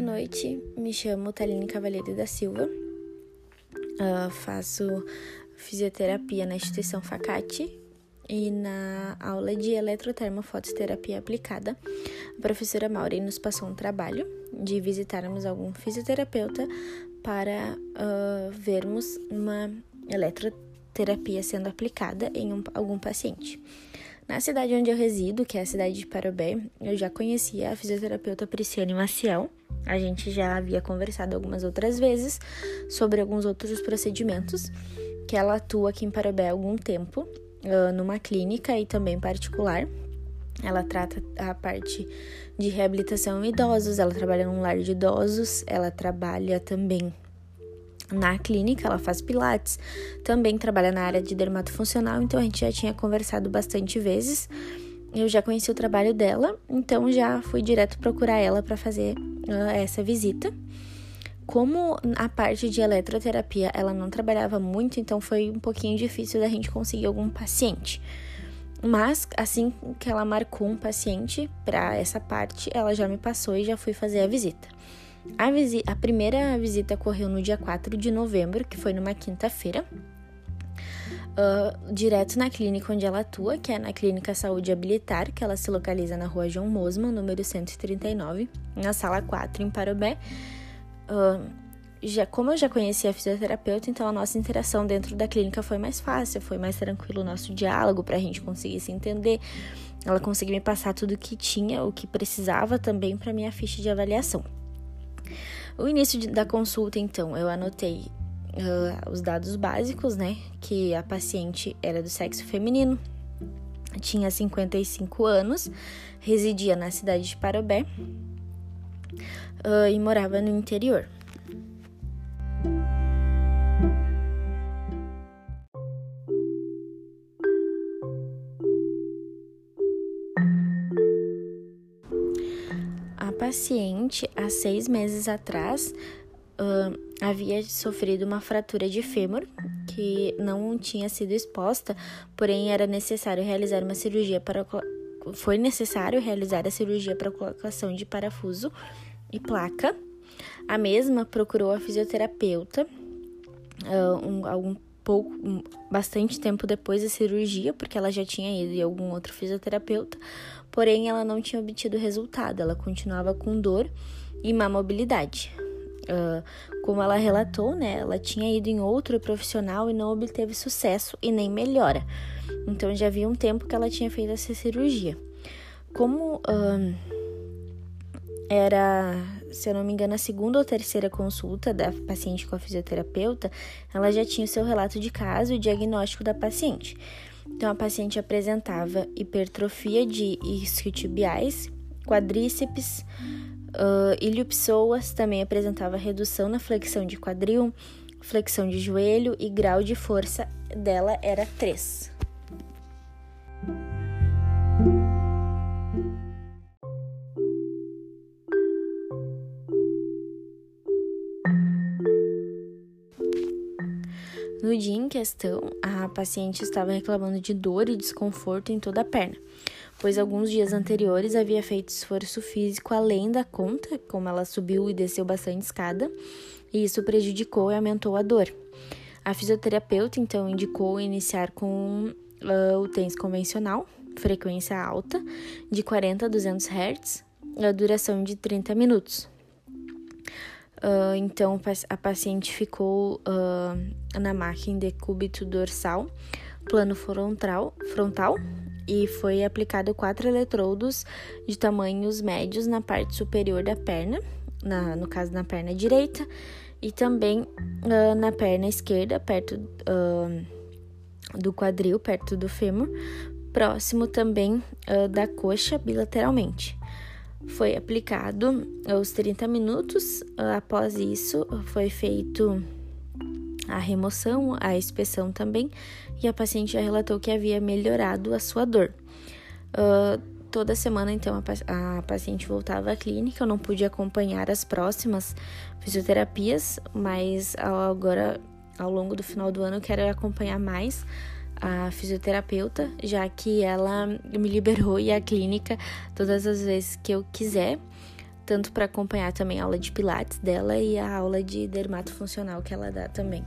noite, me chamo Taline Cavalheiro da Silva, uh, faço fisioterapia na instituição Facate e na aula de eletrotermofototerapia aplicada, a professora Maureen nos passou um trabalho de visitarmos algum fisioterapeuta para uh, vermos uma eletroterapia sendo aplicada em um, algum paciente. Na cidade onde eu resido, que é a cidade de Parobé, eu já conhecia a fisioterapeuta Prisciane Maciel. A gente já havia conversado algumas outras vezes sobre alguns outros procedimentos que ela atua aqui em Parobé há algum tempo, numa clínica e também particular. Ela trata a parte de reabilitação em idosos, ela trabalha num lar de idosos, ela trabalha também na clínica, ela faz pilates, também trabalha na área de dermatofuncional, então a gente já tinha conversado bastante vezes. Eu já conheci o trabalho dela, então já fui direto procurar ela para fazer uh, essa visita. Como a parte de eletroterapia ela não trabalhava muito, então foi um pouquinho difícil da gente conseguir algum paciente. Mas assim que ela marcou um paciente para essa parte, ela já me passou e já fui fazer a visita. A, a primeira visita ocorreu no dia 4 de novembro, que foi numa quinta-feira. Uh, direto na clínica onde ela atua, que é na Clínica Saúde Habilitar, que ela se localiza na rua João Mosman, número 139, na sala 4, em Parobé. Uh, já, como eu já conhecia a fisioterapeuta, então a nossa interação dentro da clínica foi mais fácil, foi mais tranquilo o nosso diálogo para a gente conseguir se entender. Ela conseguiu me passar tudo o que tinha, o que precisava também para minha ficha de avaliação. O início de, da consulta, então, eu anotei uh, os dados básicos, né? Que a paciente era do sexo feminino, tinha 55 anos, residia na cidade de Parobé uh, e morava no interior. Paciente, há seis meses atrás, uh, havia sofrido uma fratura de fêmur que não tinha sido exposta, porém era necessário realizar uma cirurgia para foi necessário realizar a cirurgia para colocação de parafuso e placa. A mesma procurou a fisioterapeuta uh, um, algum pouco, bastante tempo depois da cirurgia, porque ela já tinha ido em algum outro fisioterapeuta, porém ela não tinha obtido resultado, ela continuava com dor e má mobilidade. Uh, como ela relatou, né, ela tinha ido em outro profissional e não obteve sucesso e nem melhora. Então já havia um tempo que ela tinha feito essa cirurgia. Como uh, era, se eu não me engano, a segunda ou terceira consulta da paciente com a fisioterapeuta, ela já tinha o seu relato de caso e diagnóstico da paciente. Então, a paciente apresentava hipertrofia de isquiotibiais, quadríceps, uh, iliopsoas, também apresentava redução na flexão de quadril, flexão de joelho e grau de força dela era 3. No dia em questão, a paciente estava reclamando de dor e desconforto em toda a perna, pois alguns dias anteriores havia feito esforço físico além da conta, como ela subiu e desceu bastante escada, e isso prejudicou e aumentou a dor. A fisioterapeuta então indicou iniciar com uh, o tênis convencional, frequência alta, de 40 a 200 Hz, a duração de 30 minutos. Uh, então, a paciente ficou uh, na máquina de cúbito dorsal, plano frontal, frontal e foi aplicado quatro eletrodos de tamanhos médios na parte superior da perna, na, no caso na perna direita, e também uh, na perna esquerda, perto do quadril, perto do fêmur, próximo também da coxa bilateralmente foi aplicado aos 30 minutos. Após isso, foi feito a remoção, a inspeção também, e a paciente já relatou que havia melhorado a sua dor. Uh, toda semana, então, a, a, paciente voltava à clínica. Eu não pude acompanhar as próximas fisioterapias, mas agora, ao longo do final do ano, eu quero acompanhar mais a fisioterapeuta, já que ela me liberou e a clínica todas as vezes que eu quiser. tanto para acompanhar também a aula de pilates dela e a aula de dermato funcional que ela dá também.